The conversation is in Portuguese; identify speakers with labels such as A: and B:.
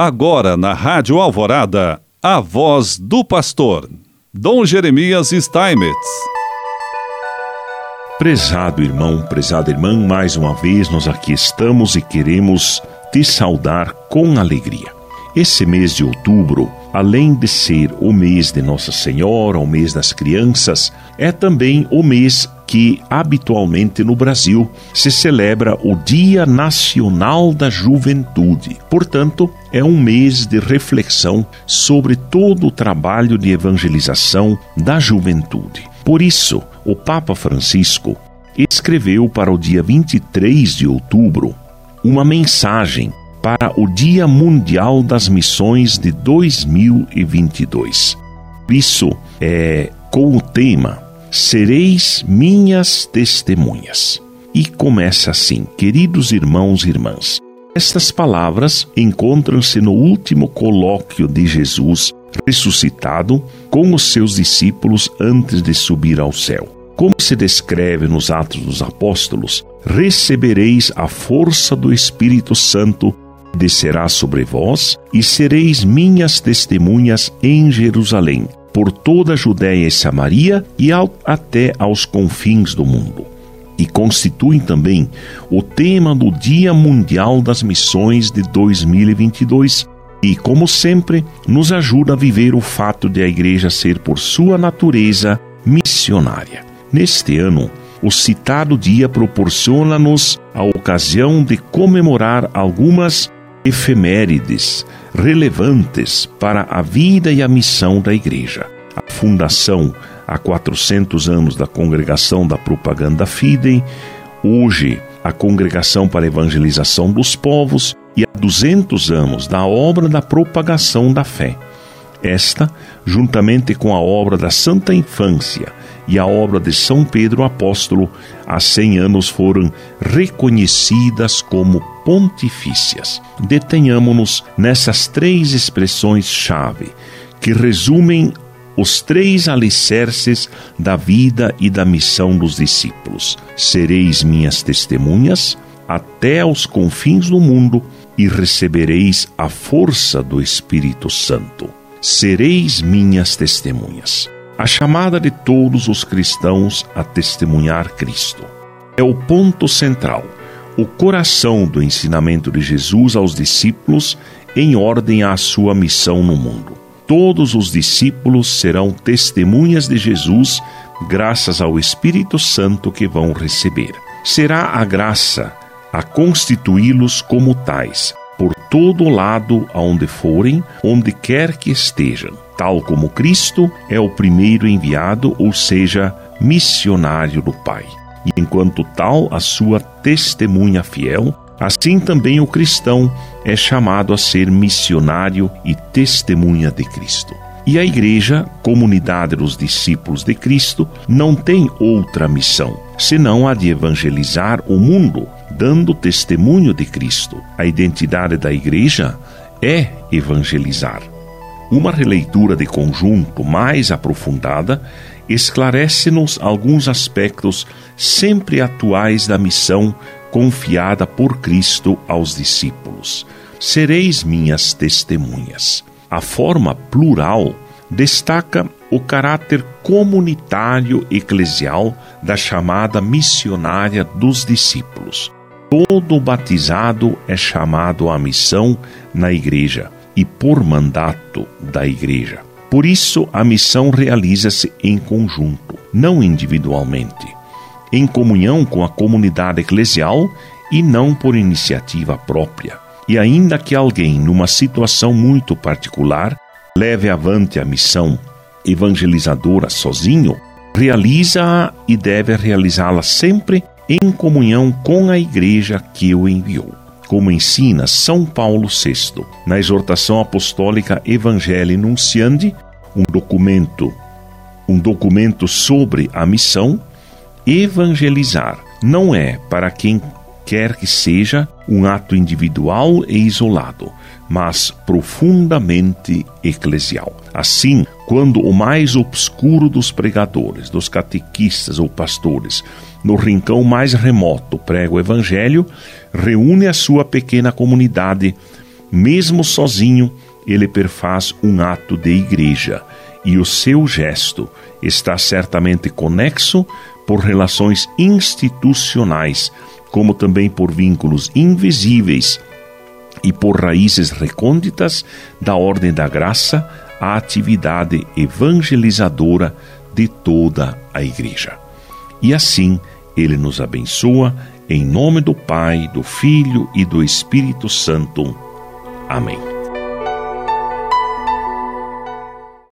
A: Agora na Rádio Alvorada, a voz do pastor, Dom Jeremias Steinmetz.
B: Prezado irmão, prezada irmã, mais uma vez nós aqui estamos e queremos te saudar com alegria. Esse mês de outubro, além de ser o mês de Nossa Senhora, o mês das crianças, é também o mês que habitualmente no Brasil se celebra o Dia Nacional da Juventude. Portanto, é um mês de reflexão sobre todo o trabalho de evangelização da juventude. Por isso, o Papa Francisco escreveu para o dia 23 de outubro uma mensagem para o Dia Mundial das Missões de 2022. Isso é com o tema Sereis minhas testemunhas. E começa assim: Queridos irmãos e irmãs, estas palavras encontram-se no último colóquio de Jesus ressuscitado com os seus discípulos antes de subir ao céu. Como se descreve nos Atos dos Apóstolos, recebereis a força do Espírito Santo descerá sobre vós e sereis minhas testemunhas em Jerusalém, por toda a Judéia e Samaria e ao, até aos confins do mundo. E constituem também o tema do Dia Mundial das Missões de 2022 e, como sempre, nos ajuda a viver o fato de a Igreja ser, por sua natureza, missionária. Neste ano, o citado dia proporciona-nos a ocasião de comemorar algumas efemérides relevantes para a vida e a missão da Igreja. A fundação há 400 anos da Congregação da Propaganda Fidei, hoje a Congregação para a Evangelização dos Povos e há 200 anos da obra da propagação da fé. Esta, juntamente com a obra da Santa Infância e a obra de São Pedro Apóstolo, há 100 anos foram reconhecidas como pontifícias. Detenhamo-nos nessas três expressões-chave que resumem os três alicerces da vida e da missão dos discípulos: Sereis minhas testemunhas até aos confins do mundo e recebereis a força do Espírito Santo sereis minhas testemunhas. A chamada de todos os cristãos a testemunhar Cristo é o ponto central, o coração do ensinamento de Jesus aos discípulos em ordem à sua missão no mundo. Todos os discípulos serão testemunhas de Jesus graças ao Espírito Santo que vão receber. Será a graça a constituí-los como tais, por todo lado aonde forem, onde quer que estejam, tal como Cristo é o primeiro enviado, ou seja, missionário do Pai. E enquanto tal, a sua testemunha fiel, assim também o cristão é chamado a ser missionário e testemunha de Cristo. E a igreja, comunidade dos discípulos de Cristo, não tem outra missão, senão a de evangelizar o mundo, dando testemunho de Cristo. A identidade da igreja é evangelizar. Uma releitura de conjunto mais aprofundada esclarece-nos alguns aspectos sempre atuais da missão confiada por Cristo aos discípulos. Sereis minhas testemunhas. A forma plural destaca o caráter comunitário eclesial da chamada missionária dos discípulos. Todo batizado é chamado à missão na igreja e por mandato da igreja. Por isso, a missão realiza-se em conjunto, não individualmente, em comunhão com a comunidade eclesial e não por iniciativa própria. E ainda que alguém, numa situação muito particular, leve avante a missão evangelizadora sozinho, realiza-a e deve realizá-la sempre em comunhão com a igreja que o enviou. Como ensina São Paulo VI na exortação apostólica Evangelii Nunciandi, um documento, um documento sobre a missão, evangelizar não é para quem quer que seja um ato individual e isolado, mas profundamente eclesial. Assim, quando o mais obscuro dos pregadores, dos catequistas ou pastores, no rincão mais remoto prega o evangelho, reúne a sua pequena comunidade mesmo sozinho, ele perfaz um ato de igreja e o seu gesto está certamente conexo por relações institucionais, como também por vínculos invisíveis e por raízes recônditas da ordem da graça à atividade evangelizadora de toda a igreja. E assim ele nos abençoa em nome do Pai, do Filho e do Espírito Santo. Amém.